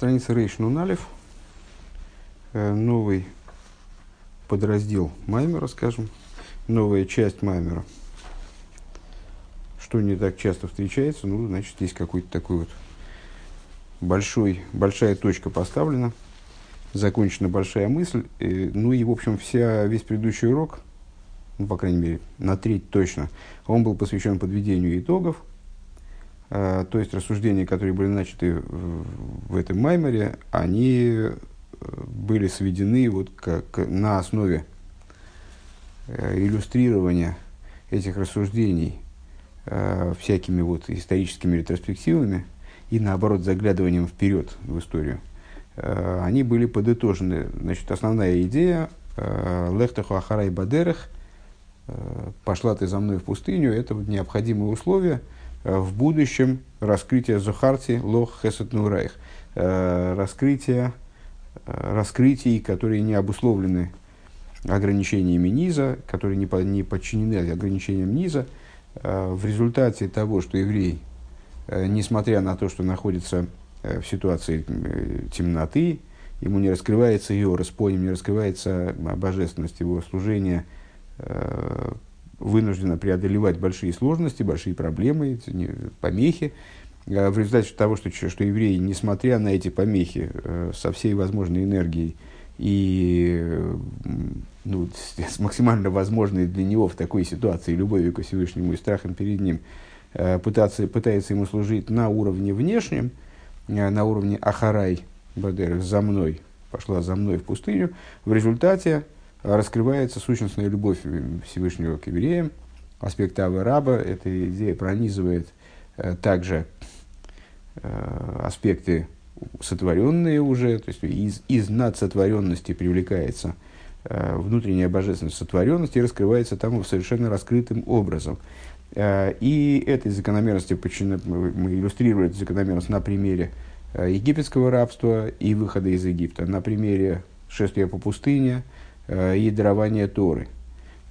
Страница Рейш Нуналев. Э, новый подраздел Маймера, скажем. Новая часть Маймера. Что не так часто встречается, ну, значит, здесь какой-то такой вот большой, большая точка поставлена, закончена большая мысль. И, ну и, в общем, вся, весь предыдущий урок, ну, по крайней мере, на треть точно, он был посвящен подведению итогов – Э, то есть рассуждения, которые были начаты в, этом майморе, они э, были сведены вот как на основе э, иллюстрирования этих рассуждений всякими вот историческими ретроспективами и наоборот заглядыванием вперед в историю, они были подытожены. Значит, основная идея Лехтаху Ахарай Бадерах пошла ты за мной в пустыню, это условие – Э, в будущем раскрытие Зухарти Лох Хесет Нурайх. Э, раскрытие, э, раскрытий, которые не обусловлены ограничениями низа, которые не, не подчинены ограничениям низа, в результате того, что еврей, несмотря на то, что находится в ситуации темноты, ему не раскрывается ее распоним, не раскрывается божественность его служения, вынуждена преодолевать большие сложности, большие проблемы, помехи. А в результате того, что, что евреи, несмотря на эти помехи, э, со всей возможной энергией и ну, с максимально возможной для него в такой ситуации любовью к Всевышнему и страхом перед ним, э, пытаться, пытается ему служить на уровне внешнем, э, на уровне Ахарай Бадер, за мной, пошла за мной в пустыню, в результате раскрывается сущностная любовь Всевышнего к евреям. Аспект Авы Раба, эта идея пронизывает э, также э, аспекты сотворенные уже, то есть из, из надсотворенности привлекается э, внутренняя божественность сотворенности и раскрывается там совершенно раскрытым образом. И этой закономерности, мы иллюстрировали эту закономерность на примере египетского рабства и выхода из Египта, на примере шествия по пустыне – и дарование Торы.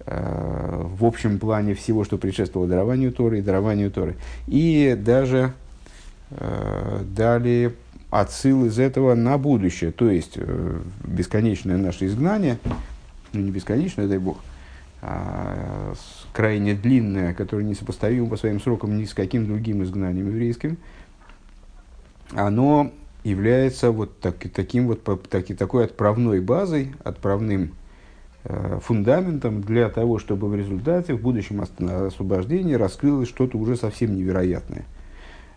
Э, в общем плане всего, что предшествовало дарованию Торы и дарованию Торы. И даже э, дали отсыл из этого на будущее. То есть бесконечное наше изгнание, ну не бесконечное, дай бог, а крайне длинное, которое несопоставимо по своим срокам ни с каким другим изгнанием еврейским, оно является вот так, таким вот, так, такой отправной базой, отправным Э, фундаментом для того, чтобы в результате, в будущем освобождении раскрылось что-то уже совсем невероятное.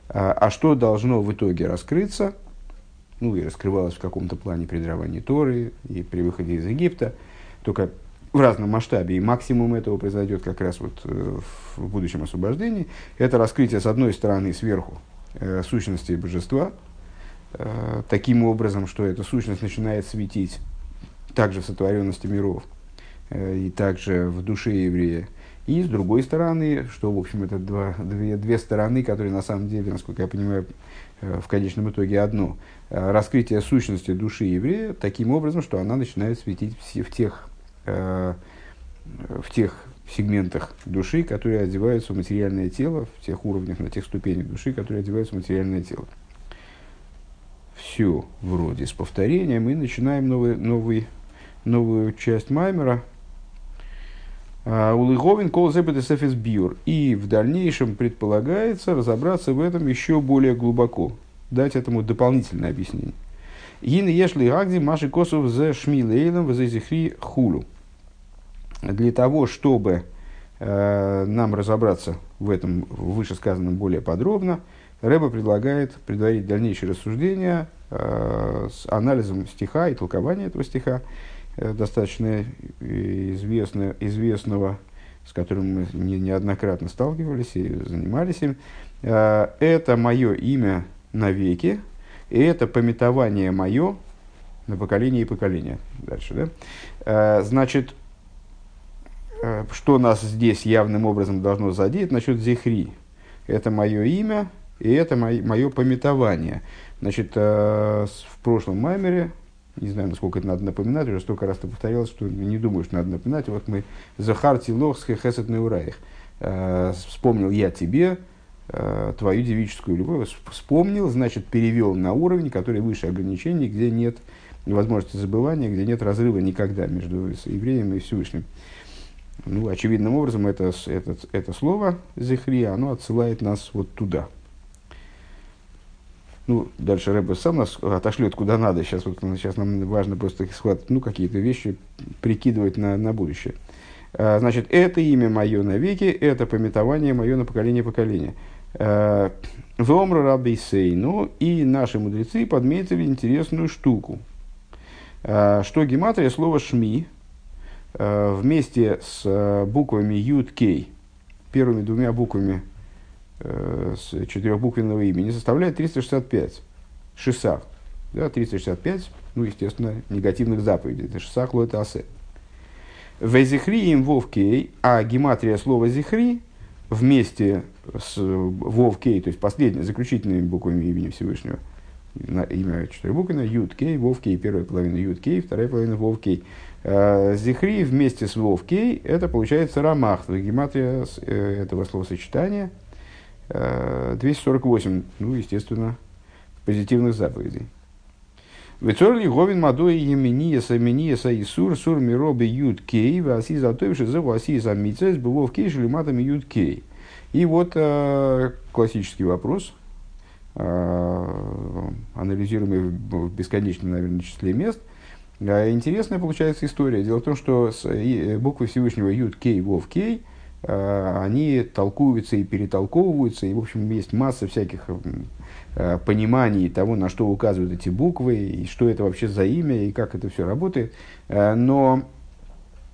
А, а что должно в итоге раскрыться, ну и раскрывалось в каком-то плане при даровании Торы и при выходе из Египта, только в разном масштабе, и максимум этого произойдет как раз вот э, в будущем освобождении, это раскрытие с одной стороны сверху э, сущности божества, э, таким образом, что эта сущность начинает светить также в сотворенности миров, э, и также в душе еврея. И с другой стороны, что, в общем, это два, две, две стороны, которые на самом деле, насколько я понимаю, э, в конечном итоге одно. Э, раскрытие сущности души еврея таким образом, что она начинает светить в тех, в тех сегментах души, которые одеваются в материальное тело, в тех уровнях, на тех ступенях души, которые одеваются в материальное тело. Все вроде с повторением, и начинаем новый, новый новую часть Маймера. Улыговин кол зебедесефис биур. И в дальнейшем предполагается разобраться в этом еще более глубоко, дать этому дополнительное объяснение. Гин ешли агди маши косов за шмилейлом за зихри хулу. Для того, чтобы э, нам разобраться в этом вышесказанном более подробно, Рэба предлагает предварить дальнейшее рассуждение э, с анализом стиха и толкованием этого стиха достаточно известно, известного, с которым мы не, неоднократно сталкивались и занимались им. Э, это мое имя навеки, и это пометование мое на поколение и поколение. Дальше, да? Э, значит, что нас здесь явным образом должно задеть насчет зихри? Это мое имя, и это мое пометование. Значит, в прошлом маймере не знаю, насколько это надо напоминать, уже столько раз это повторялось, что не думаю, что надо напоминать. Вот мы Захарти Лохсхе Хесет Неураих. Э, вспомнил я тебе, э, твою девическую любовь. Вспомнил, значит, перевел на уровень, который выше ограничений, где нет возможности забывания, где нет разрыва никогда между евреем и Всевышним. Ну, очевидным образом, это, это, это слово «зихри», оно отсылает нас вот туда. Ну, дальше Рэбе сам нас отошлет куда надо. Сейчас, вот, сейчас нам важно просто схватывать, ну, какие-то вещи прикидывать на, на будущее. А, значит, это имя мое навеки, это пометование мое на поколение поколения. А, Вомра Рабисей, ну и наши мудрецы подметили интересную штуку. А, что гематрия слова шми вместе с буквами Юд Кей, первыми двумя буквами с четырехбуквенного имени, составляет 365. Шисах. Да, 365, ну, естественно, негативных заповедей. Это шисах лоэт асе. Везихри им вовкей, а гематрия слова зихри вместе с вовкей, то есть последними заключительными буквами имени Всевышнего, имя четырехбуквенное, Юд Кей, Вов Кей, первая половина Юд Кей, вторая половина Вов Кей. Э, зихри вместе с Вов Кей, это получается Рамах, гематрия э, этого словосочетания 248, э, ну, естественно, позитивных заповедей. Вецорли говин мадой емения самения саисур сур мироби ют кей васи затовши за васи за мицес было в кей шлематами ют кей. И вот э, классический вопрос, э, анализируемый в бесконечном, наверное, числе мест. Интересная получается история. Дело в том, что с, буквы Всевышнего ют кей вов кей они толкуются и перетолковываются, и, в общем, есть масса всяких Э, понимании того, на что указывают эти буквы, и что это вообще за имя, и как это все работает. Э, но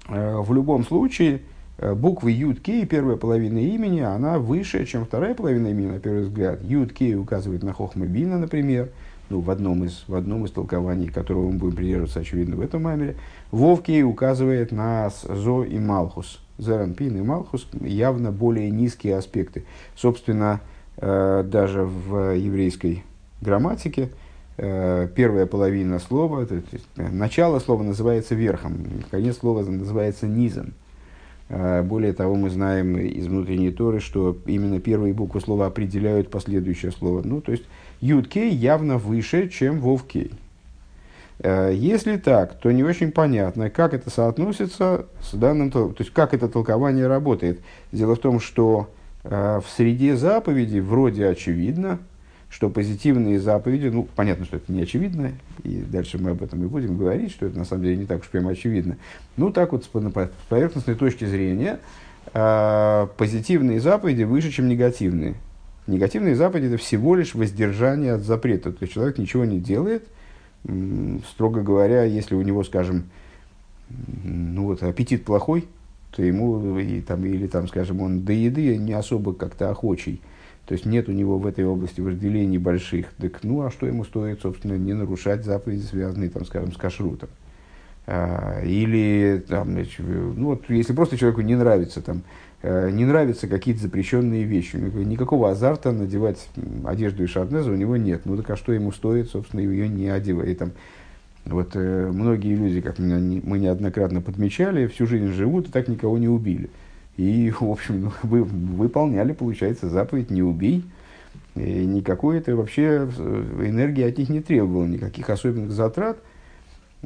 э, в любом случае буквы Юд Кей, первая половина имени, она выше, чем вторая половина имени, на первый взгляд. Юд Кей указывает на Хохма Бина, например, ну, в, одном из, в одном из толкований, которого мы будем придерживаться, очевидно, в этом маймере. Вов Кей указывает на Зо и Малхус. Зеранпин и Малхус явно более низкие аспекты. Собственно, Э, даже в еврейской грамматике э, первая половина слова, то есть, э, начало слова называется верхом, конец слова называется низом. Более того, мы знаем из внутренней Торы, что именно первые буквы слова определяют последующее слово. Ну, то есть, Юд-Кей явно выше, чем Вов-Кей. Если так, то не очень понятно, как это соотносится с данным, то есть как это толкование работает. Дело в том, что Э, в среде заповедей вроде очевидно, что позитивные заповеди, ну, понятно, что это не очевидно, и дальше мы об этом и будем говорить, что это на самом деле не так уж прямо очевидно. Ну, так вот, с поверхностной точки зрения, э, позитивные заповеди выше, чем негативные. Негативные заповеди – это всего лишь воздержание от запрета. То есть, человек ничего не делает, строго говоря, если у него, скажем, ну вот, аппетит плохой – то ему, и, там, или там, скажем, он до еды не особо как-то охочий, то есть нет у него в этой области вожделений больших, так ну а что ему стоит, собственно, не нарушать заповеди, связанные, там, скажем, с кашрутом. А, или, там, ну вот, если просто человеку не нравится, там, не нравятся какие-то запрещенные вещи, никакого азарта надевать одежду из шарнеза у него нет. Ну так а что ему стоит, собственно, ее не одевать. Там, вот э, многие люди, как мы, неоднократно подмечали, всю жизнь живут и так никого не убили. И, в общем, ну, вы, выполняли, получается, заповедь «не убей». И никакой это вообще э, энергии от них не требовало, никаких особенных затрат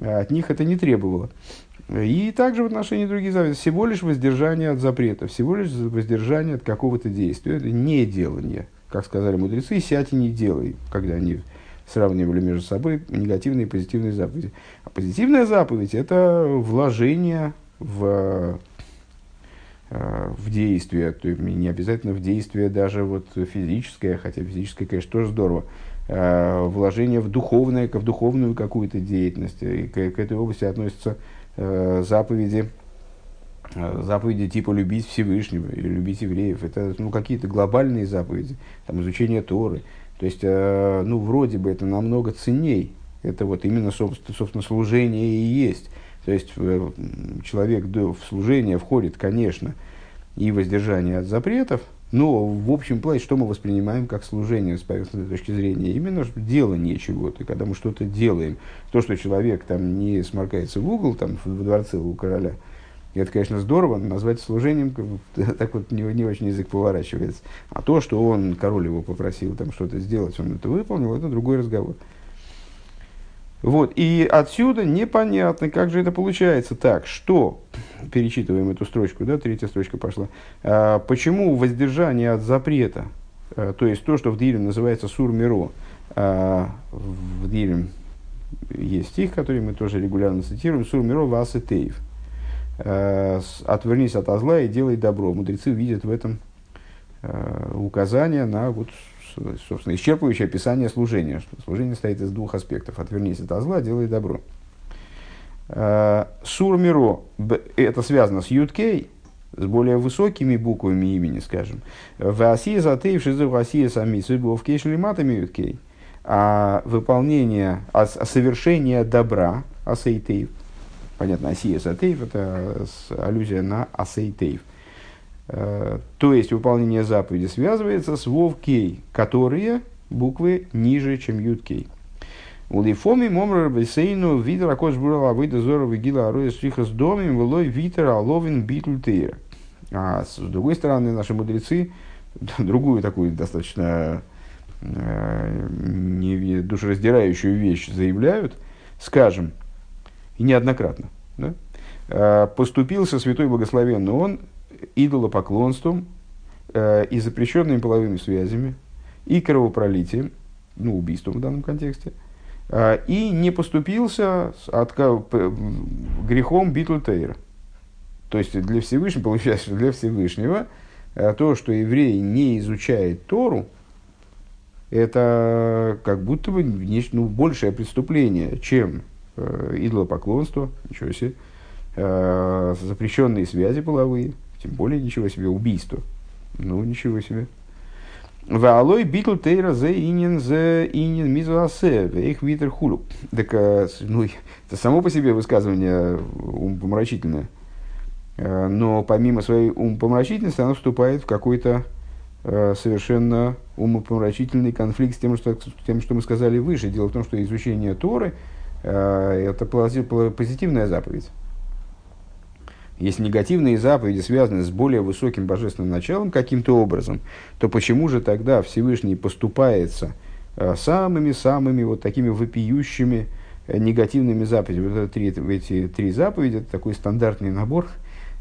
от них это не требовало. И также в отношении других заповедей всего лишь воздержание от запрета, всего лишь воздержание от какого-то действия. Это не делание. Как сказали мудрецы, сядь и не делай, когда они сравнивали между собой негативные и позитивные заповеди. А позитивная заповедь – это вложение в, э, в действие, то есть не обязательно в действие даже вот физическое, хотя физическое, конечно, тоже здорово, э, вложение в духовное, в духовную какую-то деятельность. И к, к этой области относятся э, заповеди, заповеди типа любить Всевышнего или любить евреев. Это ну, какие-то глобальные заповеди, там, изучение Торы, то есть, э, ну, вроде бы это намного ценней. Это вот именно, собственно, служение и есть. То есть, э, человек в служение входит, конечно, и воздержание от запретов, но в общем плане, что мы воспринимаем как служение с поверхностной точки зрения? Именно делание чего-то, когда мы что-то делаем. То, что человек там не сморкается в угол, там в дворце у короля, это, конечно, здорово, но назвать служением так вот не, не очень язык поворачивается. А то, что он, король его попросил там что-то сделать, он это выполнил, это другой разговор. Вот, и отсюда непонятно, как же это получается. Так, что, перечитываем эту строчку, да, третья строчка пошла, а, почему воздержание от запрета, а, то есть то, что в Дилем называется сур-миро, а, в Дилем есть стих, который мы тоже регулярно цитируем, сур-миро васетеев, а, отвернись от зла и делай добро. Мудрецы видят в этом а, указание на вот собственно, исчерпывающее описание служения. Что служение стоит из двух аспектов. Отвернись от зла, делай добро. А, Сурмиро, это связано с Юткей, с более высокими буквами имени, скажем. В Асии затеев шизы в Асии сами в кейшлиматами Юткей. А выполнение, а, а совершение добра, асейтеев, понятно, Асия Затеев, это аллюзия на асейтеев. Э, то есть выполнение заповеди связывается с вовкей, которые буквы ниже, чем юткей. У лифоми момрар бесейну видер акош бурала выйда зоро вигила ароя стрихас домим влой витер аловин битл тейра. А с другой стороны, наши мудрецы другую такую достаточно э, не, душераздирающую вещь заявляют, скажем, и неоднократно, да? Э, поступился святой благословенный он идолопоклонством э, и запрещенными половыми связями, и кровопролитием, ну, убийством в данном контексте, э, и не поступился от, грехом Битлтейра. То есть для Всевышнего, получается, для Всевышнего э, то, что еврей не изучает Тору, это как будто бы нечто, ну, большее преступление, чем э, идолопоклонство, ничего себе, э, запрещенные связи половые, тем более ничего себе, убийство. Ну, ничего себе. Ваалой битл тейра зе инин зе инин мизуасе, их витер хулу. Так, э, ну, это само по себе высказывание умопомрачительное. Э, но помимо своей умопомрачительности, оно вступает в какой-то э, совершенно умопомрачительный конфликт с тем что, тем, что мы сказали выше. Дело в том, что изучение Торы – это позитивная заповедь. Если негативные заповеди связаны с более высоким божественным началом каким-то образом, то почему же тогда Всевышний поступается э, самыми-самыми вот такими вопиющими э, негативными заповедями? Вот это три, эти три заповеди – это такой стандартный набор,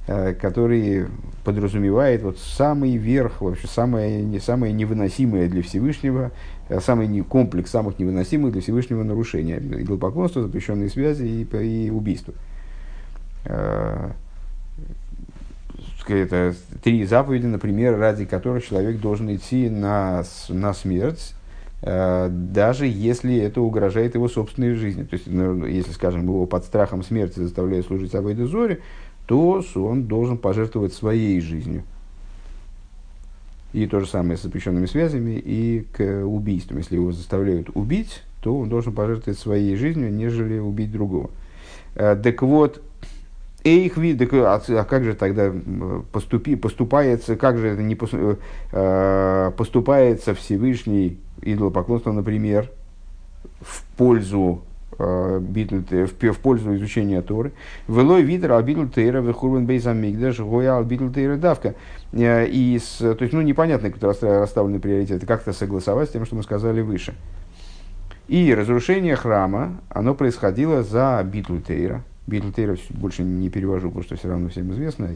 э, который подразумевает вот самый верх, вообще самое, не, самое невыносимое для Всевышнего, самый не, комплекс самых невыносимых для Всевышнего нарушения. Идолопоклонство, запрещенные связи и, и убийство это три заповеди, например, ради которых человек должен идти на, на смерть, э, даже если это угрожает его собственной жизни. То есть, ну, если, скажем, его под страхом смерти заставляют служить Авойде Зоре, то он должен пожертвовать своей жизнью. И то же самое с запрещенными связями и к убийствам. Если его заставляют убить, то он должен пожертвовать своей жизнью, нежели убить другого. Э, так вот, Эйх виды, а, а как же тогда поступи, поступается, как же это не э, поступается Всевышний идолопоклонство, например, в пользу э, в, пользу изучения Торы. ולא ויתר על ביטול תורה וחורבן בית המקדש היה על ביטול תורה דווקא. Э, и с, то есть, ну, непонятно, как расставлены приоритеты, как-то согласовать с тем, что мы сказали выше. И разрушение храма, оно происходило за ביטול תורה, ביטול תורה больше не перевожу, потому что все равно всем известно.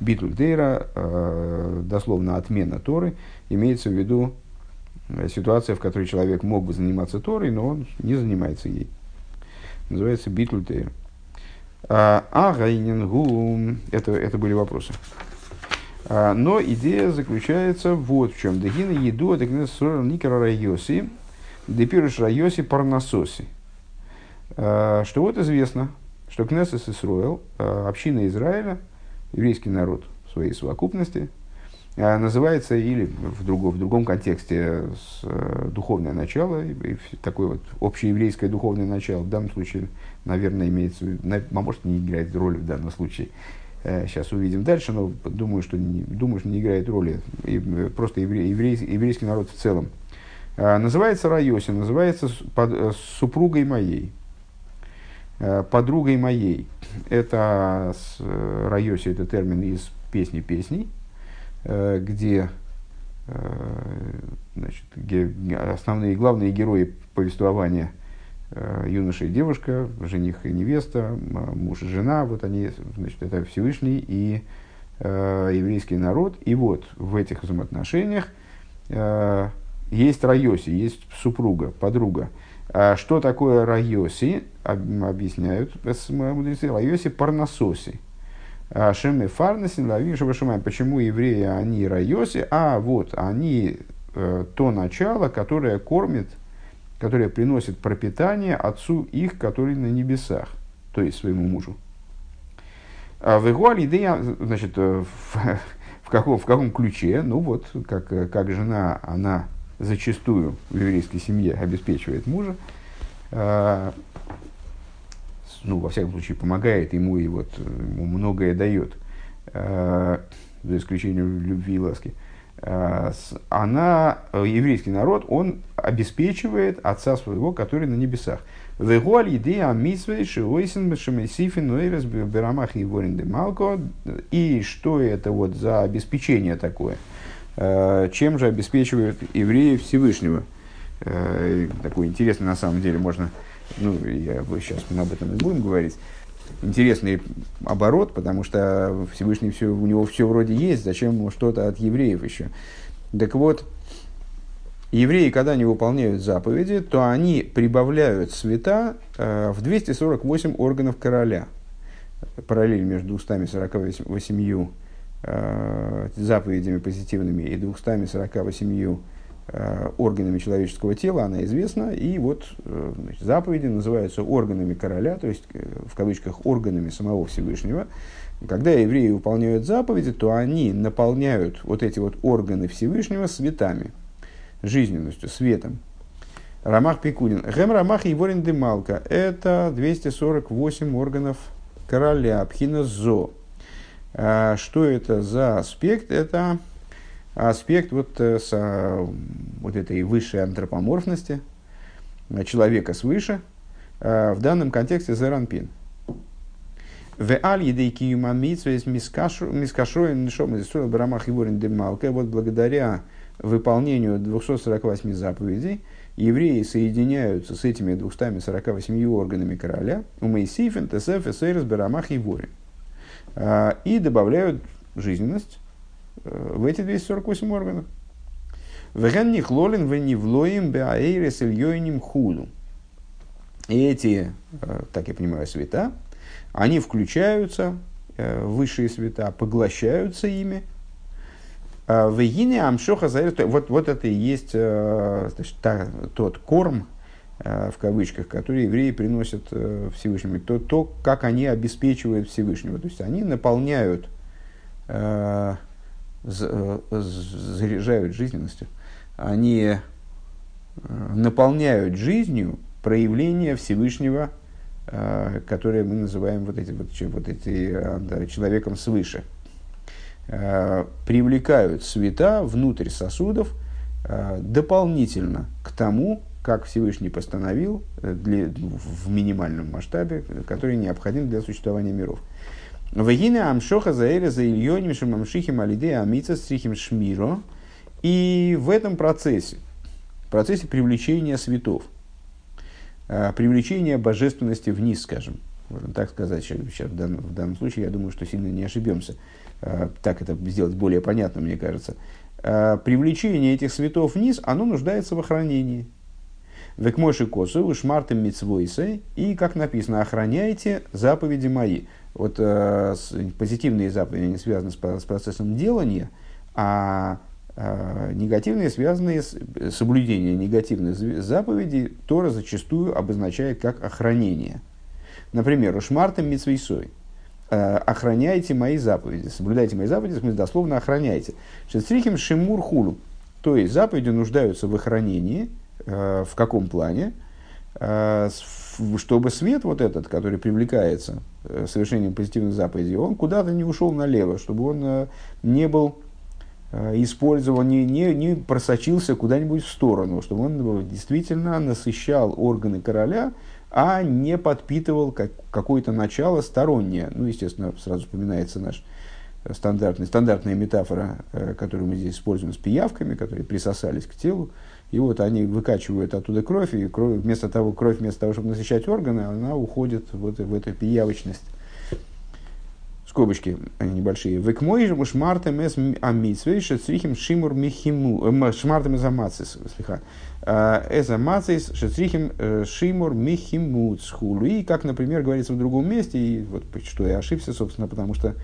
ביטול תורה, э, дословно отмена Торы, имеется в виду э, ситуация, в которой человек мог бы заниматься Торой, но он не занимается ей. Называется Битлтейра. А, это, это были вопросы. А, но идея заключается вот в чем. Дегина еду, а никера райоси, депирыш райоси парнасоси. А, что вот известно, что Кнессес Исруэл, э, община Израиля, еврейский народ в своей совокупности, э, называется или в другом, в другом контексте с, э, духовное начало, и, такое вот общееврейское духовное начало, в данном случае, наверное, имеется, а может не играет роли в данном случае, сейчас увидим дальше, но думаю, что не, думаю, что не играет роли, и, просто еврей, еврейский, еврейский народ в целом. Называется Райоси, называется под, супругой моей, подругой моей. это Райоси, это термин из песни песней, где значит, основные главные герои повествования юноша и девушка, жених и невеста, муж и жена, вот они, значит, это Всевышний и еврейский народ. И вот в этих взаимоотношениях есть Райоси, есть супруга, подруга. Что такое Райоси? Объясняют мудрецы. Райоси парнососи. А Шеме фарнасин лавим шабашумаем. Почему евреи, они Райоси? А вот, они э, то начало, которое кормит, которое приносит пропитание отцу их, который на небесах, то есть своему мужу. А в идея, значит, э, в, в, каком, в каком ключе? Ну вот, как, как жена, она зачастую в еврейской семье обеспечивает мужа, э, ну, во всяком случае, помогает ему и вот ему многое дает, э, за исключением любви и ласки, э, она, еврейский народ, он обеспечивает отца своего, который на небесах. И что это вот за обеспечение такое? Э, чем же обеспечивают евреи Всевышнего. Э, такой интересный на самом деле можно, ну, я, сейчас мы об этом и будем говорить, интересный оборот, потому что Всевышний все, у него все вроде есть, зачем ему что-то от евреев еще. Так вот, евреи, когда они выполняют заповеди, то они прибавляют света э, в 248 органов короля. Параллель между 248 э, заповедями позитивными и 248 э, органами человеческого тела, она известна. И вот э, значит, заповеди называются органами короля, то есть э, в кавычках органами самого Всевышнего. Когда евреи выполняют заповеди, то они наполняют вот эти вот органы Всевышнего светами, жизненностью, светом. Рамах Пикулин. Гем Рамах Еворин Демалка. Это 248 органов короля. Пхина Зо. А что это за аспект? Это аспект вот, э, с, а, вот этой высшей антропоморфности человека свыше, а, в данном контексте Зеранпин. В. Вот благодаря выполнению 248 заповедей евреи соединяются с этими 248 органами короля. У Мейсифен, Тесеф, Эсерес, Барамах и Ворин. А, и добавляют жизненность э, в эти 248 органов. Веген нихлолин венивлоим беаэйрес ильёйним худу. Эти, э, так я понимаю, света, они включаются, э, высшие света, поглощаются ими. В Ине Амшоха вот, вот это и есть значит, та, тот корм, в кавычках, которые евреи приносят э, Всевышнему, то, то, как они обеспечивают Всевышнего. То есть они наполняют, э, заряжают жизненностью, они наполняют жизнью проявление Всевышнего, которое мы называем вот, эти, вот, вот эти, да, человеком свыше. Привлекают света внутрь сосудов дополнительно к тому, как Всевышний постановил э, для, в минимальном масштабе, который необходим для существования миров. Вагина амшоха заэля за ильоним шамамшихим алиде амица стрихим шмиро. И в этом процессе, процессе привлечения светов, э, привлечения божественности вниз, скажем, можно так сказать сейчас в данном, в данном случае, я думаю, что сильно не ошибемся. Э, так это сделать более понятно, мне кажется. Привлечение этих светов вниз, оно нуждается в охранении. Векмойши косу, шмартем мицвойсы, и, как написано, охраняйте заповеди мои. Вот э, позитивные заповеди не связаны с, с процессом делания, а э, негативные связаны с соблюдением негативных заповедей, Тора зачастую обозначает как охранение. Например, ушмартем мицвейсой э, охраняйте мои заповеди, соблюдайте мои заповеди, в смысле дословно охраняйте. Шестрихим шимур хулу. То есть заповеди нуждаются в охранении – в каком плане? Э, чтобы свет вот этот, который привлекается э, совершением позитивных заповедей, он куда-то не ушел налево, чтобы он не был использован, не, не, не просочился куда-нибудь в сторону, чтобы он действительно насыщал органы короля, а не подпитывал как, какое-то начало стороннее. Ну, естественно, сразу вспоминается наш стандартный, стандартная метафора, э, которую мы здесь используем с пиявками, которые присосались к телу. И вот они выкачивают оттуда кровь, и кровь, вместо того, кровь вместо того, чтобы насыщать органы, она уходит вот в эту пиявочность. Скобочки они небольшие. Век мой же мушмартем эс амитсвей шецрихим шимур михиму э, шмартем эс амацис слегка э, эс амацис шецрихим шимур михимут схулу. И как, например, говорится в другом месте, и вот что я ошибся, собственно, потому что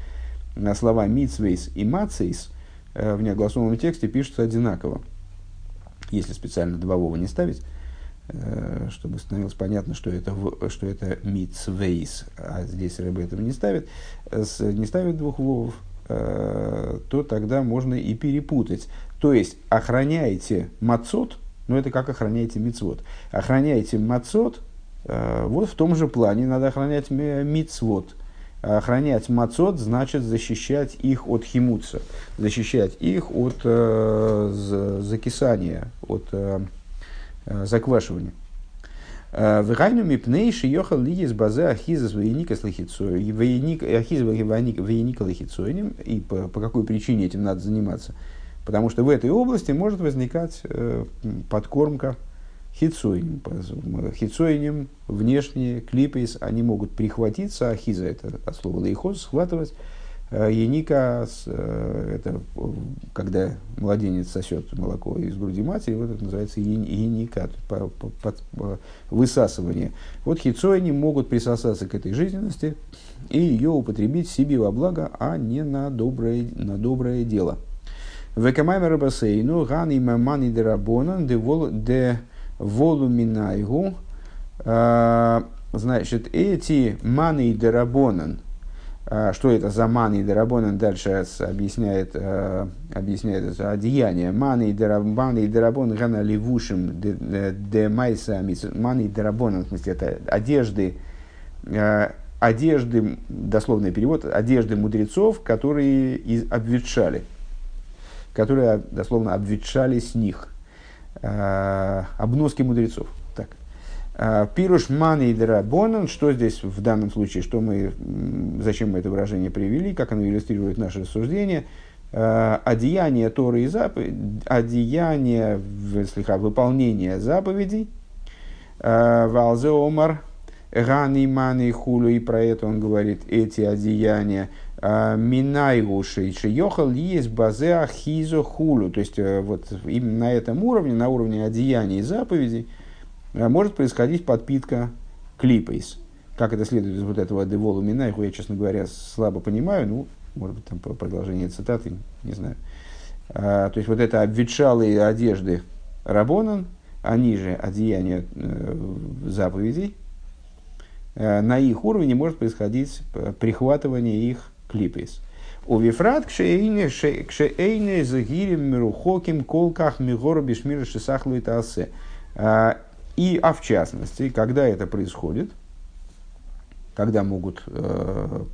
слова митсвейс и мацейс в неогласованном тексте пишутся одинаково если специально добового не ставить, э, чтобы становилось понятно, что это, что это митсвейс, а здесь рыба этого не ставит, не ставит двух вовов, э, то тогда можно и перепутать. То есть, охраняйте мацот, ну это как охраняете мицвод. Охраняйте мацот, э, вот в том же плане надо охранять мицвод. Охранять мацот значит защищать их от химуца, защищать их от э, закисания, от э, э заквашивания. Э, Вегайну мипнейши йохал ли из базы ахиза военика с военика лохицоинем. И по, по какой причине этим надо заниматься? Потому что в этой области может возникать э, подкормка хитсойним. Хитсойним внешние клипейс, они могут прихватиться, ахиза это от слова лейхоз, схватывать. Э, Еника, э, это когда младенец сосет молоко из груди матери, вот это называется еника, высасывание. Вот хитсойни могут присосаться к этой жизненности и ее употребить себе во благо, а не на доброе, на доброе дело. Векамаймер бассейну ган и мамани дерабонан де волуминайгу, а, значит, эти маны и дерабонан, а, что это за маны и дерабонан, дальше объясняет, а, объясняет это одеяние. Маны и дерабон гана левушим де майса маны и дерабонан, в смысле, это одежды, одежды, дословный перевод, одежды мудрецов, которые обветшали, которые дословно обветшали с них – обноски мудрецов. Так. Э, Пируш мани и драбонан, что здесь в данном случае, что мы, зачем мы это выражение привели, как оно иллюстрирует наше рассуждение, э, одеяние Торы и заповедей, одеяние, слегка, выполнение заповедей, Валзе Омар, Гани Мани Хулу, и про это он говорит, эти одеяния, Минайгу Шейшиохал есть базе Ахизо Хулу. То есть, э, вот именно на этом уровне, на уровне одеяний и заповедей, э, может происходить подпитка клипейс. Как это следует из вот этого Деволу Минайгу, я, честно говоря, слабо понимаю. Ну, может быть, там продолжение цитаты, не знаю. А, то есть, вот это обветшалые одежды Рабонан, они же одеяния э, заповедей, на их уровне может происходить прихватывание их клипейс. У вифрат кшеэйне загирим мирухоким колках мигора бишмира шисахлу и тасе. А, и, а в частности, когда это происходит, когда могут э,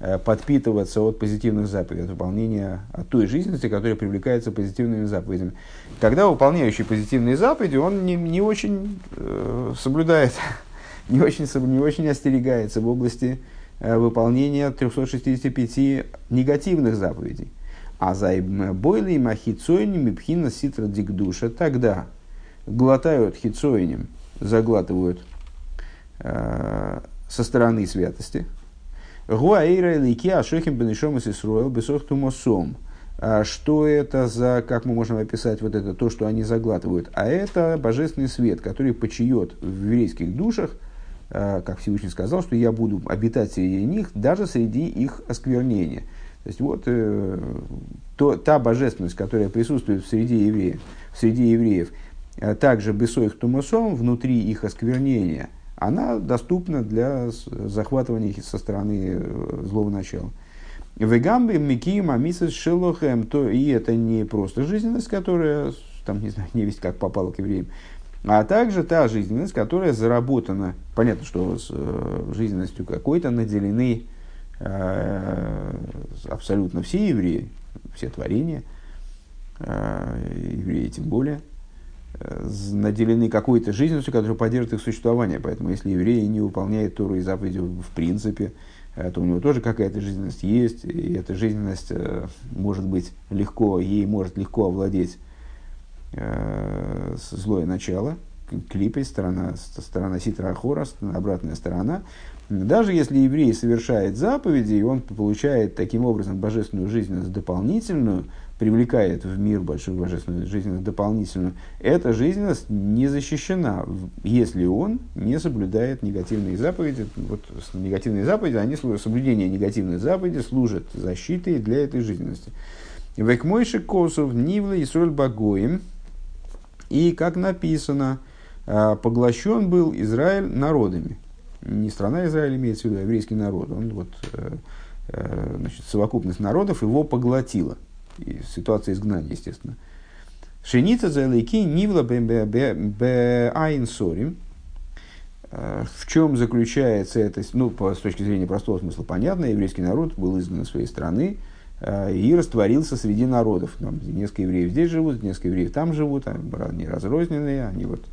э, подпитываться от позитивных заповедей, от выполнения, от той жизненности, которая привлекается позитивными заповедями. Когда выполняющий позитивные заповеди, он не, не очень э, соблюдает, не очень, не очень остерегается в области выполнения 365 негативных заповедей. А за бойли махицойним и пхина ситра дикдуша тогда глотают хицойним, заглатывают э, со стороны святости. Гуаэйра лики ашохим бенешом и сисруэл бесох тумосом. А что это за, как мы можем описать вот это, то, что они заглатывают? А это божественный свет, который почиет в еврейских душах – Э, как Всевышний сказал, что я буду обитать среди них, даже среди их осквернения. То есть вот э, то, та божественность, которая присутствует в среде евреев, в среде евреев э, также бесоих тумасом, внутри их осквернения, она доступна для захватывания со стороны э, злого начала. Вегамби Микием Амисас Шелохем, то и это не просто жизненность, которая, там, не знаю, не весть как попала к евреям, а также та жизненность, которая заработана. Понятно, что с э, жизненностью какой-то наделены э, абсолютно все евреи, все творения, э, евреи тем более. наделены какой-то жизненностью, которая поддерживает их существование. Поэтому, если еврей не выполняет Туру и заповеди в принципе, то у него тоже какая-то жизненность есть, и эта жизненность может быть легко, ей может легко овладеть злое начало, клипой, сторона, сторона ситра ахора, обратная сторона. Даже если еврей совершает заповеди, и он получает таким образом божественную жизненность дополнительную, привлекает в мир большую божественную жизненность дополнительную, эта жизненность не защищена, если он не соблюдает негативные заповеди. Вот негативные заповеди, они служат, соблюдение негативных заповедей служит защитой для этой жизненности. Векмойши косов нивла и соль багоим. И как написано, а, поглощен был Израиль народами. Не страна Израиль имеется в виду, а еврейский народ. Он вот, э, э, значит, совокупность народов его поглотила и ситуация изгнания, естественно. Шеница за лейки нивла айн сорим. Э, в чем заключается это, ну, с точки зрения простого смысла понятно, еврейский народ был изгнан из своей страны и растворился среди народов. Там несколько евреев здесь живут, несколько евреев там живут, они разрозненные, они вот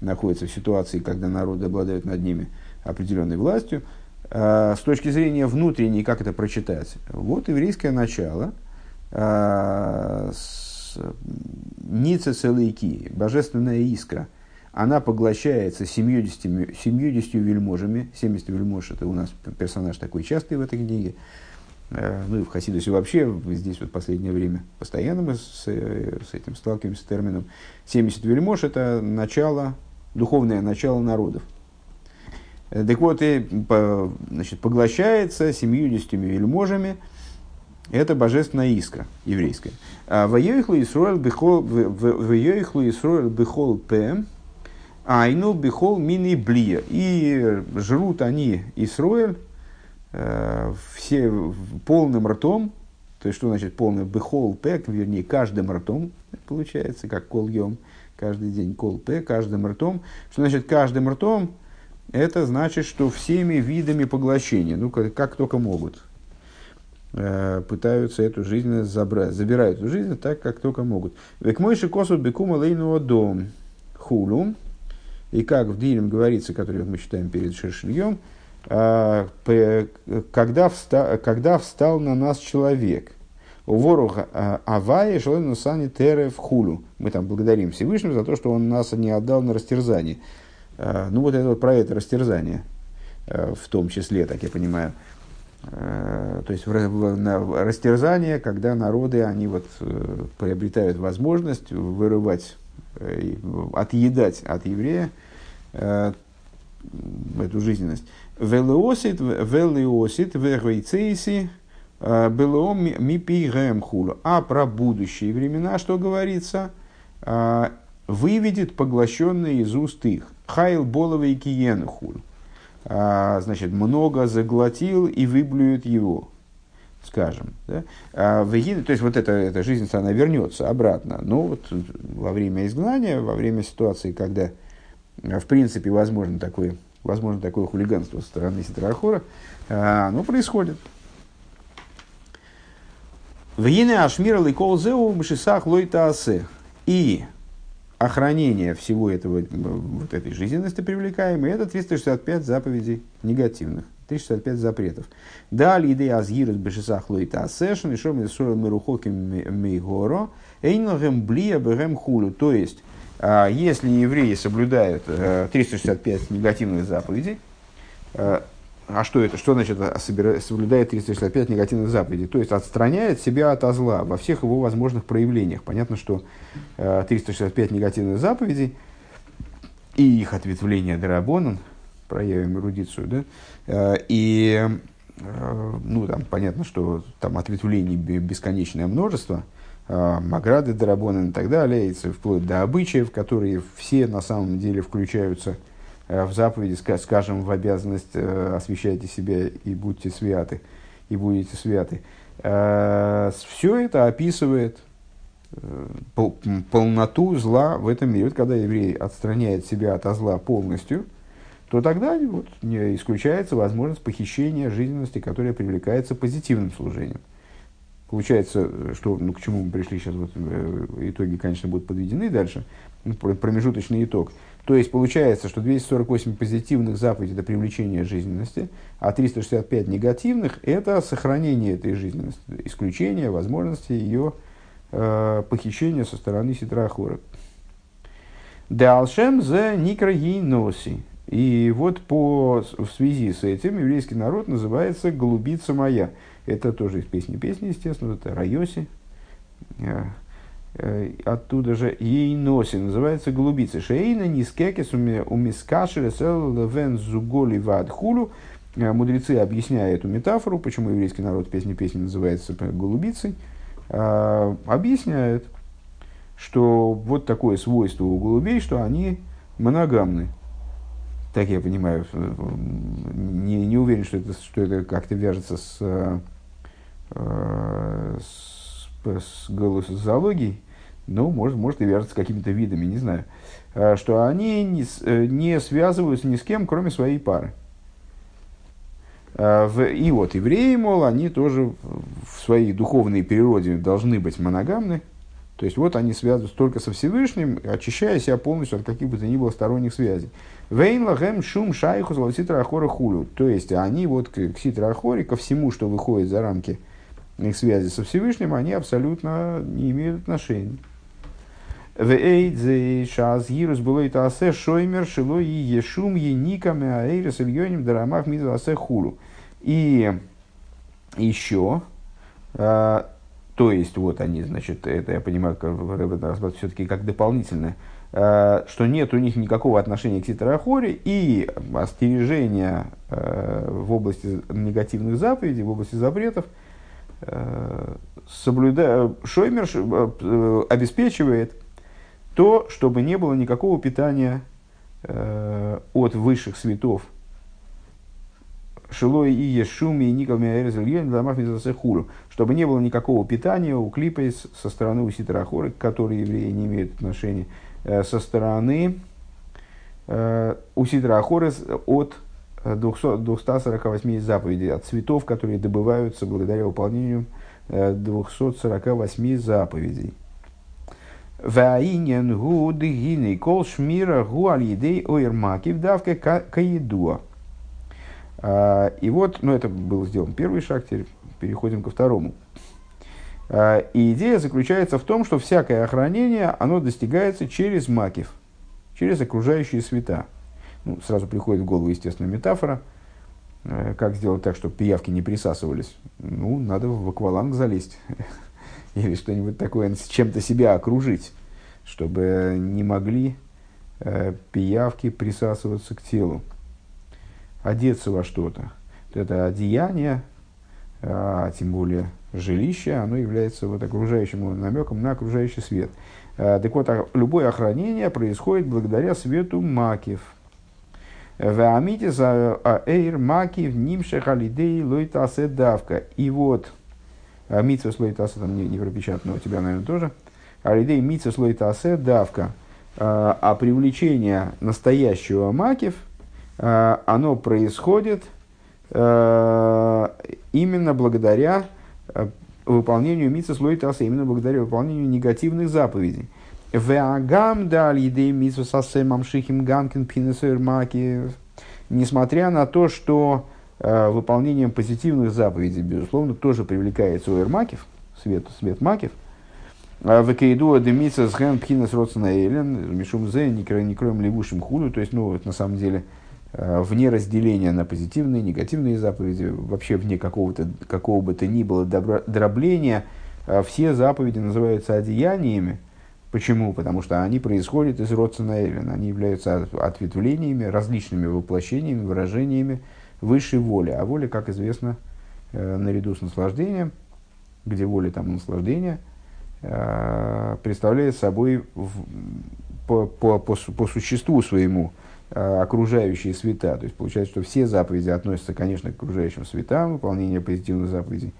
находятся в ситуации, когда народы обладают над ними определенной властью. Э, с точки зрения внутренней, как это прочитать? Вот еврейское начало – а, Ница целыки, божественная искра, она поглощается 70, 70 вельможами. 70 вельмож это у нас персонаж такой частый в этой книге. А, ну и в Хасидусе вообще, здесь вот последнее время постоянно мы с, с этим сталкиваемся с термином. 70 вельмож это начало, духовное начало народов. Так вот, и, значит, поглощается 70 вельможами – это божественная искра еврейская. А Воейхлу Исруэл бихол п, айну бихол мини блия. И жрут они Исруэль э, все полным ртом, то есть, что значит полный бихол п, вернее, каждым ртом, получается, как кол каждый день кол п, каждым ртом. Что значит каждым ртом? Это значит, что всеми видами поглощения, ну, как, как только могут. Э, пытаются эту жизнь забрать, забирают эту жизнь так, как только могут. Век мойши косу бекума лейного дом хулу. И как в Дилем говорится, который мы читаем перед Шершильем, э, когда, вста, когда встал на нас человек, Ворог э, Авая Шалону Сани Тере в хулу. Мы там благодарим Всевышнего за то, что он нас не отдал на растерзание. Ну вот это вот про это растерзание в том числе, так я понимаю. Э, то есть растерзание, когда народы они вот, э, приобретают возможность вырывать, э, отъедать от еврея эту жизненность. Велеосит, велеосит, вегвейцейси, белом мипигем хулу. А про будущие времена, что говорится, выведет поглощенные из уст их. Хайл боловый киен хулу значит, много заглотил и выблюет его, скажем. Да? А, то есть вот эта, эта жизнь, она вернется обратно. Но вот во время изгнания, во время ситуации, когда в принципе возможно такое, возможно такое хулиганство со стороны Ситрахора, а, оно происходит. Вгине Ашмира Ликол Зеу Мшисах Лойтаасе. И охранение всего этого, вот этой жизненности привлекаемой, это 365 заповедей негативных, 365 запретов. Далее идея азгирус бешесах лоита асешн, и шом исуэл мирухоким мейгоро, эйногем блия бегем хулю. То есть, если евреи соблюдают 365 э, негативных заповедей, э, а что это? Что значит а, соблюдает 365 негативных заповедей? То есть отстраняет себя от зла во всех его возможных проявлениях. Понятно, что 365 э, негативных заповедей и их ответвление Дарабонан, проявим эрудицию, да, э, и э, ну, там понятно, что там ответвлений бесконечное множество, Маграды, Дарабонан и так далее, и вплоть до обычаев, которые все на самом деле включаются в Э, в заповеди, скажем, в обязанность э, освящайте себя и будьте святы, и будете святы. Э, Все это описывает полноту зла в этом мире. Вот когда еврей отстраняет себя от зла полностью, то тогда вот, исключается возможность похищения жизненности, которая привлекается позитивным служением. Получается, что, ну, к чему мы пришли сейчас, вот, э, итоги, конечно, будут подведены дальше, ну, промежуточный итог. То есть получается, что 248 позитивных заповедей – это привлечение жизненности, а 365 негативных – это сохранение этой жизненности, исключение возможности ее э, похищения со стороны ситра Ахора. Далшем за носи. И вот по, в связи с этим еврейский народ называется «Голубица моя». Это тоже из песни песни, естественно, это Райоси. Э, э, оттуда же Ейноси называется голубица. Шейна нискекес умискашер вен зуголи вадхулу. Э, мудрецы объясняют эту метафору, почему еврейский народ в песне песни называется голубицей. Объясняют, что вот такое свойство у голубей, что они моногамны так я понимаю, не, не уверен, что это, что это как-то вяжется с, э, с, с, с зоологией, ну, может, может и вяжется с какими-то видами, не знаю, э, что они не, э, не связываются ни с кем, кроме своей пары. И вот евреи, мол, они тоже в своей духовной природе должны быть моногамны, то есть вот они связываются только со Всевышним, очищая себя полностью от каких бы то ни было сторонних связей. Вейн лагем шум шайху ситра ахора хулю. То есть они вот к, к ситра ахоре, ко всему, что выходит за рамки их связи со Всевышним, они абсолютно не имеют отношения. Вейдзе шаз гирус было это асе шоймер шило и ешум ениками аэйрес ильоним дарамах миза асе хулу. И еще а, то есть, вот они, значит, это я понимаю, все-таки как дополнительное, э, что нет у них никакого отношения к Ситарахоре и остережения э, в области негативных заповедей, в области запретов, э, соблюдая, Шоймер обеспечивает то, чтобы не было никакого питания от высших светов Шилой и Ешуми и Ламах хуру, чтобы не было никакого питания у клипа со стороны у Ситрахоры, к которой евреи не имеют отношения, э, со стороны э, у Ситрахоры от 200, 248 заповедей, от цветов, которые добываются благодаря выполнению 248 э, заповедей. Ваинен гу дыгины кол шмира гу аль едей ойрмакив давка каедуа. А, и вот, ну это был сделан первый шаг, теперь переходим ко второму. А, и идея заключается в том, что всякое охранение, оно достигается через макив, через окружающие света. Ну, сразу приходит в голову, естественно, метафора. А, как сделать так, чтобы пиявки не присасывались? Ну, надо в акваланг залезть. Или что-нибудь такое, с чем-то себя окружить, чтобы не могли пиявки присасываться к телу одеться во что-то. Это одеяние, а тем более жилище, оно является вот окружающим намеком на окружающий свет. А, так вот, а, любое охранение происходит благодаря свету макив. Ваамите за эйр макив нимшех алидей лойтасе давка. И вот, а, митсва слойтасе, там не, не пропечатано у тебя, наверное, тоже. Алидей митсва слойтасе давка. А привлечение настоящего макив – оно происходит э, именно благодаря э, выполнению митса слоитаса, именно благодаря выполнению негативных заповедей. Веагам дали идеи митсу сасемам шихим гамкин маки. Несмотря на то, что выполнением позитивных заповедей, безусловно, тоже привлекается уэрмакив, свет, свет макив, Векейду демица с ген пхинас родсона элен, мишум зе, не кроем левушим худу, то есть, ну, вот, на самом деле, Э, вне разделения на позитивные негативные заповеди, вообще вне какого-то, какого бы то ни было дробления, э, все заповеди называются одеяниями. Почему? Потому что они происходят из родствена Эвен, они являются ответвлениями, различными воплощениями, выражениями высшей воли. А воля, как известно, э, наряду с наслаждением, где воля там наслаждение, представляет собой по, по, по, по существу своему Э, окружающие света. То есть получается, что все заповеди относятся, конечно, к окружающим светам, выполнение позитивных заповедей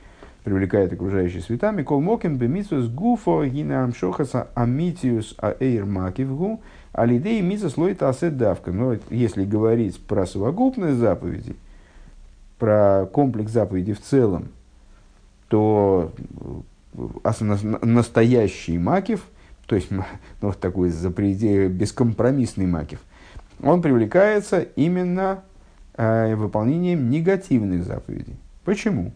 привлекает окружающие света. Микол Мокин бемитсус гуфо гина амшохаса амитиус аэйр макивгу алидей митсус лойта аседавка. Но если говорить про совокупность заповедей, про комплекс заповедей в целом, то настоящий макив, то есть ну, такой запределе, бескомпромиссный макив, он привлекается именно э, выполнением негативных заповедей. Почему?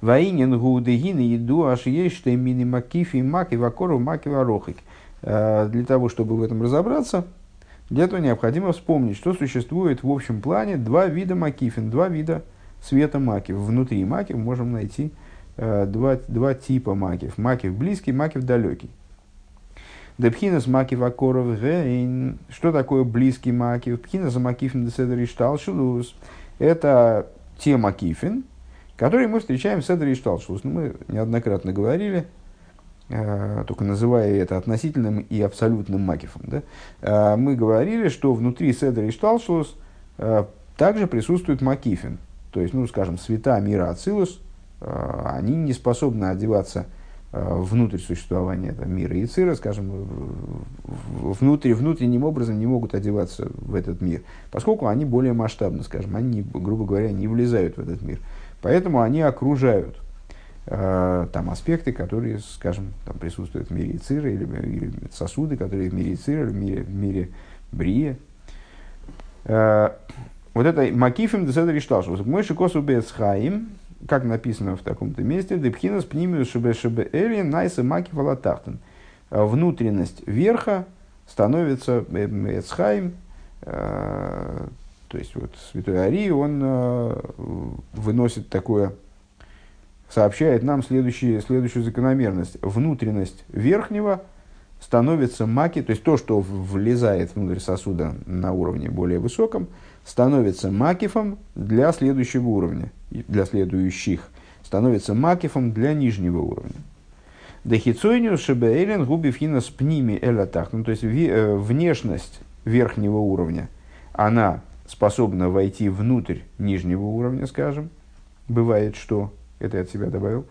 Ваинин гудегин еду аж есть что мини макифи маки вакору маки варохик. Э, для того, чтобы в этом разобраться, для этого необходимо вспомнить, что существует в общем плане два вида макифин, два вида света макив. Внутри макив можем найти э, два, два типа макив. Макив близкий, макив далекий. Депхинас макив акоров гейн. Что такое близкий макив? Пхинас макифин деседри шталшилус. Это те макифин, которые мы встречаем в Седре и Шталшус. Ну, мы неоднократно говорили, э, только называя это относительным и абсолютным макифом. Да? Э, мы говорили, что внутри Седра и Шталшус э, также присутствует макифин. То есть, ну, скажем, света мира Ацилус, они не способны одеваться внутрь существования там, мира и цира, скажем, внутрь, внутренним образом не могут одеваться в этот мир, поскольку они более масштабны, скажем, они, грубо говоря, не влезают в этот мир. Поэтому они окружают э, там аспекты, которые, скажем, там присутствуют в мире Ицира, или, или сосуды, которые в мире Ицира, в мире, в мире Брия. Э, вот это Макифим Деседа Ришталшу. Мы шикосу Бецхаим, как написано в таком-то месте, Депхинас Пнимиус Шебе Шебе Эри Найса Макиф Алатахтан. Э, внутренность верха становится Эцхайм, э, то есть вот святой Ари, он э, выносит такое, сообщает нам следующие, следующую закономерность. Внутренность верхнего становится маки, то есть то, что влезает внутрь сосуда на уровне более высоком, становится макифом для следующего уровня, для следующих, становится макифом для нижнего уровня. Дехицойню шебеэлен губивхина с пними элятах, ну, то есть э, внешность верхнего уровня, она способна войти внутрь нижнего уровня, скажем. Бывает, что, это я от себя добавил.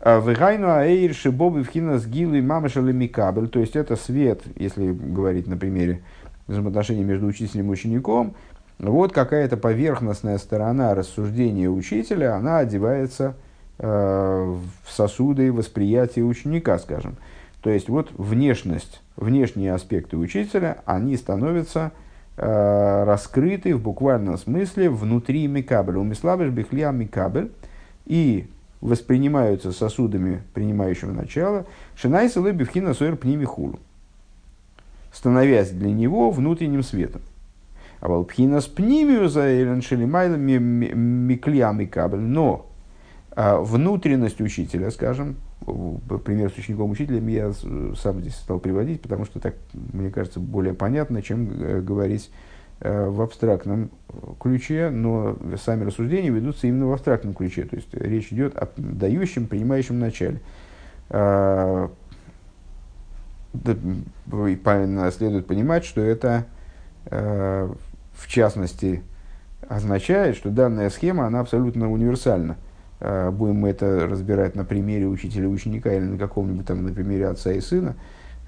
А Вегайну аэйр шибобы вхина с гилы мамашали микабель. То есть это свет, если говорить на примере взаимоотношений между учителем и учеником. Вот какая-то поверхностная сторона рассуждения учителя, она одевается э, в сосуды восприятия ученика, скажем. То есть вот внешность, внешние аспекты учителя, они становятся э, раскрыты в буквальном смысле внутри микабеля. У мислабеш бихлия микабель и воспринимаются сосудами принимающего начала. Шинайса лебивхина сойр пними хулу, становясь для него внутренним светом. А волпхина с пнимию за шелимайла миклия микабель. Но а, внутренность учителя, скажем, пример с учеником учителем я сам здесь стал приводить, потому что так, мне кажется, более понятно, чем э, говорить э, в абстрактном ключе, но сами рассуждения ведутся именно в абстрактном ключе. То есть речь идет о дающем, принимающем начале. А, следует понимать, что это, э, в частности, означает, что данная схема, она абсолютно универсальна – Э, будем мы это разбирать на примере учителя и ученика или на каком-нибудь там, на примере отца и сына,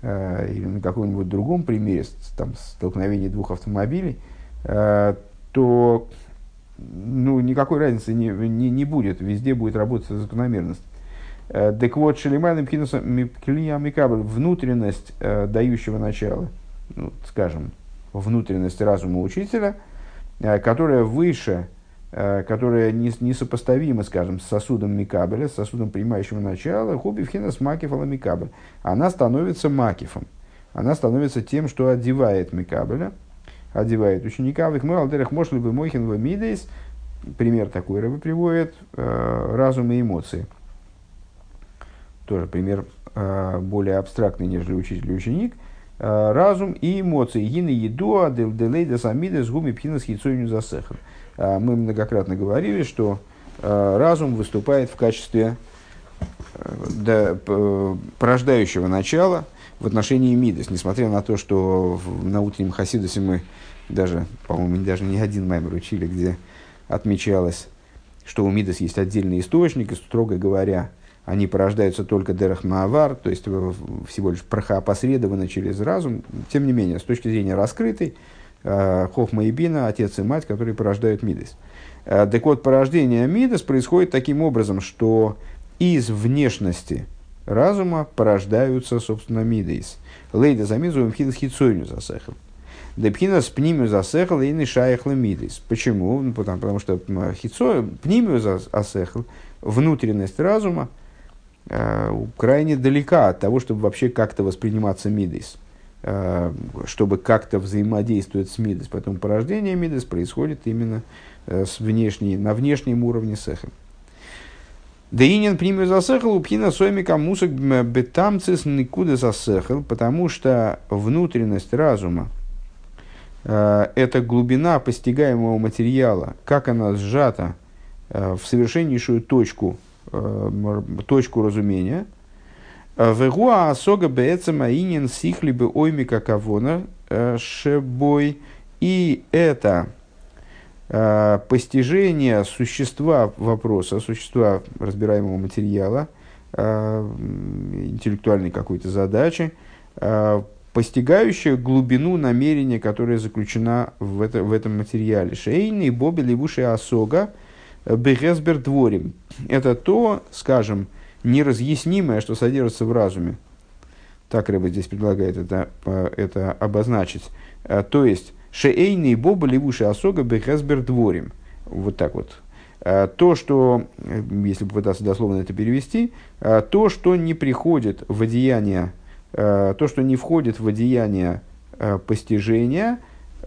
э, или на каком-нибудь другом примере, там, столкновения двух автомобилей, э, то ну, никакой разницы не, не, не будет, везде будет работать закономерность. Так вот, Шелимайным Микабль, внутренность дающего начала, ну, скажем, внутренность разума учителя, которая выше Э, которая несопоставима, скажем, с сосудом Микабеля, с сосудом принимающего начала, хуби с макиф Микабель. Она становится макифом. Она становится тем, что одевает Микабеля, одевает ученика. В их алдерах мошли бы мойхин в мидейс. Пример такой рыбы приводит. Э, разум и эмоции. Тоже пример э, более абстрактный, нежели учитель и ученик. Разум и эмоции. Гины еду, делейда самидес, гуми пхинас хитсойню засехан. Мы многократно говорили, что разум выступает в качестве порождающего начала в отношении Мидас, несмотря на то, что на утреннем Хасидусе мы даже, по-моему, даже не один маймер учили, где отмечалось, что у Мидас есть отдельный источник, и, строго говоря, они порождаются только Дерах Маавар, то есть всего лишь опосредованно через разум. Тем не менее, с точки зрения раскрытой, Хохма и Бина, отец и мать, которые порождают Мидес. Так вот, порождение Мидес происходит таким образом, что из внешности разума порождаются, собственно, Мидес. Лейда замизу мхидас хитсойню засехал. Депхина с пнимию засехал и не шаяхла Мидес. Почему? Ну, потому, потому что хитсо, пнимию засехал, внутренность разума, э, крайне далека от того, чтобы вообще как-то восприниматься Мидес. Э, чтобы как-то взаимодействовать с Мидес. Поэтому порождение Мидес происходит именно э, с внешней, на внешнем уровне сеха. Деинин пример засехал, упхина соймика мусок бетамцис никуда засехал, потому что внутренность разума, э, это глубина постигаемого материала, как она сжата в совершеннейшую точку, точку разумения – Вегуа асога бецама инин сихли бы оймика кавона э, шебой. И это э, постижение существа вопроса, существа разбираемого материала, э, интеллектуальной какой-то задачи, постигающее глубину намерения, которое заключена в, это, в этом материале. Шейный боби левуши асога бегесбер дворим. Это то, скажем, неразъяснимое, что содержится в разуме. Так Рэба здесь предлагает это, это обозначить. А, то есть, шеейный боба левуши осога бехесбер дворим. Вот так вот. А, то, что, если попытаться дословно это перевести, то, что не приходит в одеяние, то, что не входит в одеяние постижения,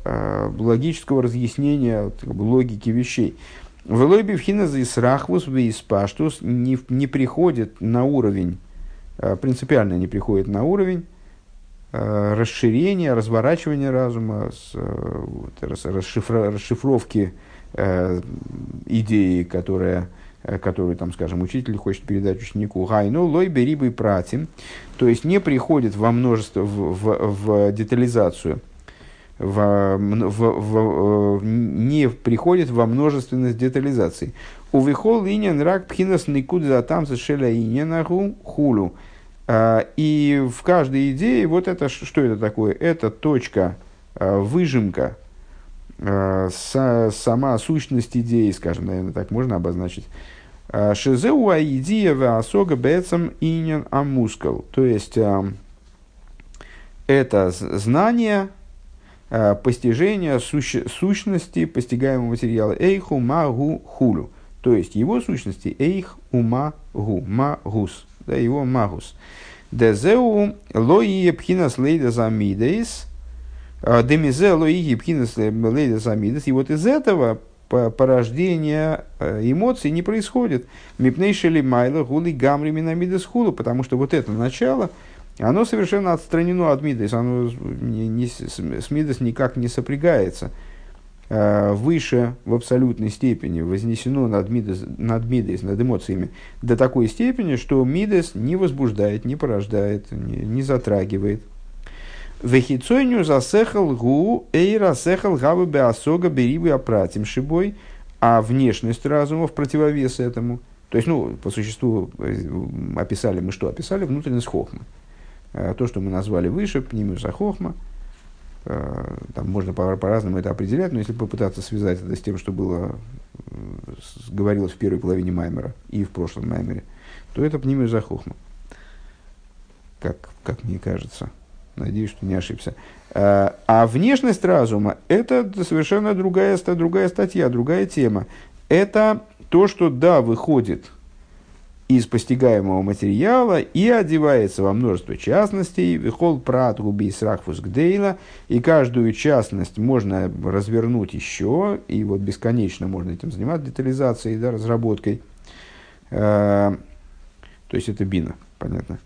логического разъяснения логики вещей. Велой вхина за исрахвус вейспаштус не, не приходит на уровень, э, принципиально не приходит на уровень э, расширения, разворачивания разума, э, расшифровки идеи, которая, которую, там, скажем, учитель хочет передать ученику. Гайну лой берибы пратим. То есть не приходит во множество, в, в, в детализацию – в, в, в, не приходит во множественность детализаций. У вихол инин рак пхинас никуд за там зашеля ининаху хулу. А, и в каждой идее, вот это, что это такое? Это точка, а, выжимка, а, сама сущность идеи, скажем, наверное, так можно обозначить. Шизеу идея васога бецам инин амускал. То есть, это знание, постижения суще, сущности постигаемого материала эйху магу хулю. То есть его сущности эйх ума гу, магус, да, его магус. Дезеу лои пхинас лейда замидейс, э, демизе лои пхинас лейда замидейс. И вот из этого порождение э, эмоций не происходит. Мипнейшели майла гули гамри минамидес хулу, потому что вот это начало – оно совершенно отстранено от Мидас, оно не, не, с Мидас никак не сопрягается. А, выше в абсолютной степени вознесено над Мидас, над, Мидас, над эмоциями до такой степени, что Мидас не возбуждает, не порождает, не, не затрагивает. Вехицойню засехал гу эйра сехал гавы беасога берибы опратим шибой, а внешность разума в противовес этому. То есть, ну, по существу э, описали мы что? Описали внутренность хохмы. Э, то, что мы назвали выше, пнимиуса хохма, э, там можно по- по-разному это определять, но если попытаться связать это с тем, что было, говорилось в первой половине Маймера и в прошлом Маймере, то это пнимиуса хохма. Как, как мне кажется. Надеюсь, что не ошибся. Э, а внешность разума – это совершенно другая, другая статья, другая тема. Это то, что, да, выходит из постигаемого материала и одевается во множество частностей, вихол прат губи срахфус гдейла, и каждую частность можно развернуть еще, и вот бесконечно можно этим заниматься, детализацией, да, разработкой. Э, то есть это бина, понятно.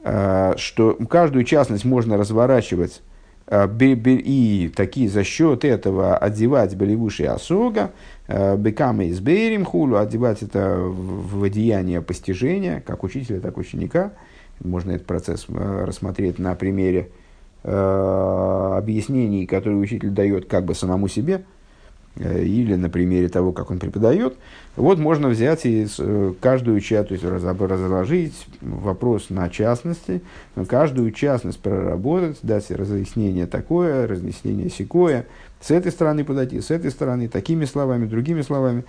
Э, что каждую частность можно разворачивать и такие за счет этого одевать болевуши осога, Э, Бекама из хулу, одевать это в одеяние постижения, как учителя, так ученика. Можно этот процесс э, рассмотреть на примере э, объяснений, которые учитель дает как бы самому себе. Или на примере того, как он преподает, вот можно взять и каждую часть, то есть разложить вопрос на частности, каждую частность проработать, дать разъяснение такое, разъяснение секое, с этой стороны подойти, с этой стороны, такими словами, другими словами,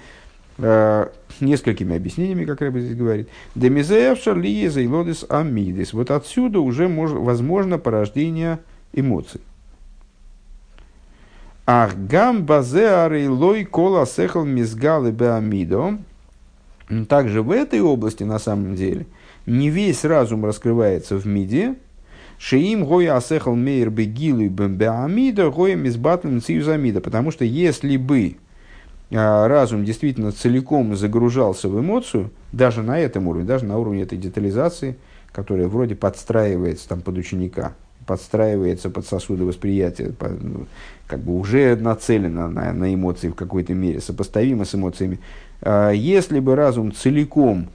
э, несколькими объяснениями, как Рэбби здесь говорит. Демизеевшар ли амидис. Вот отсюда уже мож, возможно порождение эмоций. Ах гам базе лой кола сехал мизгалы беамидо. Также в этой области, на самом деле, не весь разум раскрывается в миде, Шеим гоя асехал мейр бегилу беамида, гоя мизбатлем циюзамида. Потому что если бы а, разум действительно целиком загружался в эмоцию, даже на этом уровне, даже на уровне этой детализации, которая вроде подстраивается там под ученика, подстраивается под сосуды восприятия, ну, как бы уже нацелена на, на эмоции в какой-то мере, сопоставима с эмоциями. А, если бы разум целиком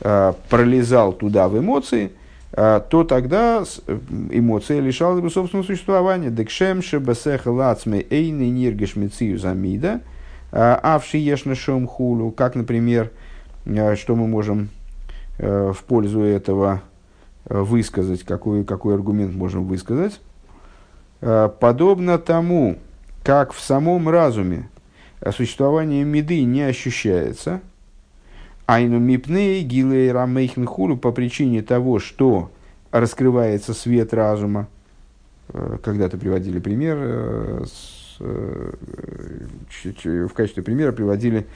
а, пролезал туда в эмоции, а, то тогда э, эмоция лишалась бы собственного существования. Декшемше бесех лацме эйны ниргеш мецию замида, авши ешна шом хулу, как, например, э, что мы можем э, в пользу этого высказать, какой, какой аргумент можем высказать. Подобно тому, как в самом разуме существование меды не ощущается – Айну мипней гилей рамейхн хулу по причине того, что раскрывается свет разума. Э, когда-то приводили пример, э, э, в качестве примера приводили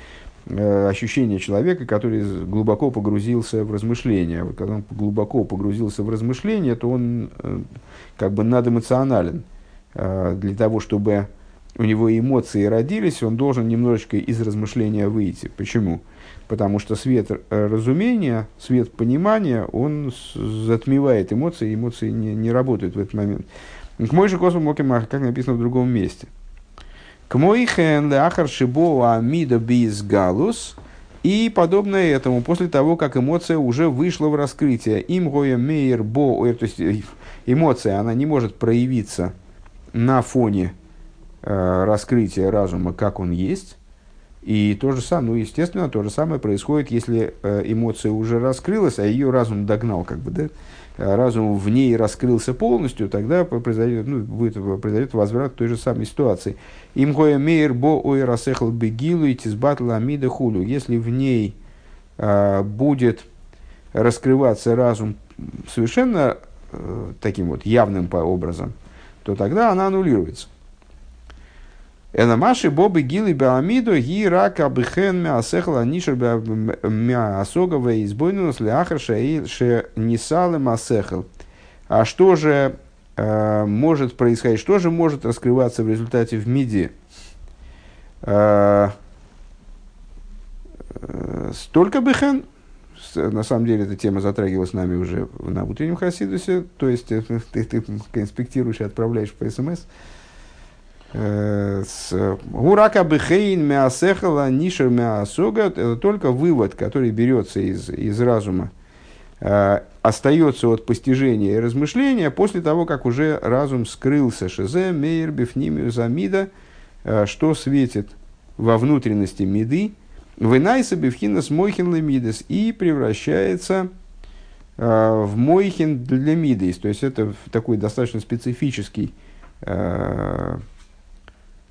ощущение человека, который глубоко погрузился в размышления. Вот когда он глубоко погрузился в размышления, то он как бы надэмоционален. Для того, чтобы у него эмоции родились, он должен немножечко из размышления выйти. Почему? потому что свет э, разумения, свет понимания, он затмевает эмоции, эмоции не, не работают в этот момент. К мой же космос мокимах, как написано в другом месте. К мой хен леахар шибо амида биз галус. И подобное этому, после того, как эмоция уже вышла в раскрытие. Им гоя мейер бо, то есть э, эмоция, она не может проявиться на фоне э, раскрытия разума, как он есть и то же самое, ну, естественно, то же самое происходит, если э, эмоция уже раскрылась, а ее разум догнал, как бы, да, а разум в ней раскрылся полностью, тогда произойдет, ну, будет, произойдет возврат той же самой ситуации. Им гоя мейр бо ой расехал бегилу и тизбатл амида хулю. Если в ней э, будет раскрываться разум совершенно э, таким вот явным по образом, то тогда она аннулируется. Эламаши бобы гилы баамиду ги рака бхен мясехла нишер мясогова избойнус ляхар ше нисалы масехл. А что же э, может происходить, что же может раскрываться в результате в миде? Э, э, столько бхен, на самом деле эта тема затрагивалась нами уже на утреннем хасидусе, то есть ты, ты, ты инспектируешь и отправляешь по смс. Э, Гурака бехейн мясехала нишер мясога, это только вывод, который берется из, из разума, э, остается от постижения и размышления после того, как уже разум скрылся. Шезе, мейер, бифнимию, замида, э, что светит во внутренности меды, вынайса бифхинас мойхин лемидес и превращается э, в мойхин для мидес. То есть это такой достаточно специфический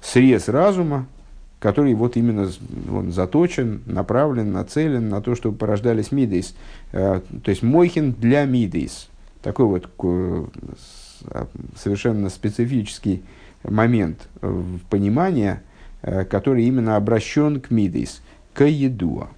срез разума, который вот именно он заточен, направлен, нацелен на то, чтобы порождались мидейс. Э, то есть мойхин для мидейс. Такой вот а, совершенно специфический момент понимания, э, который именно обращен к мидейс, к едуа.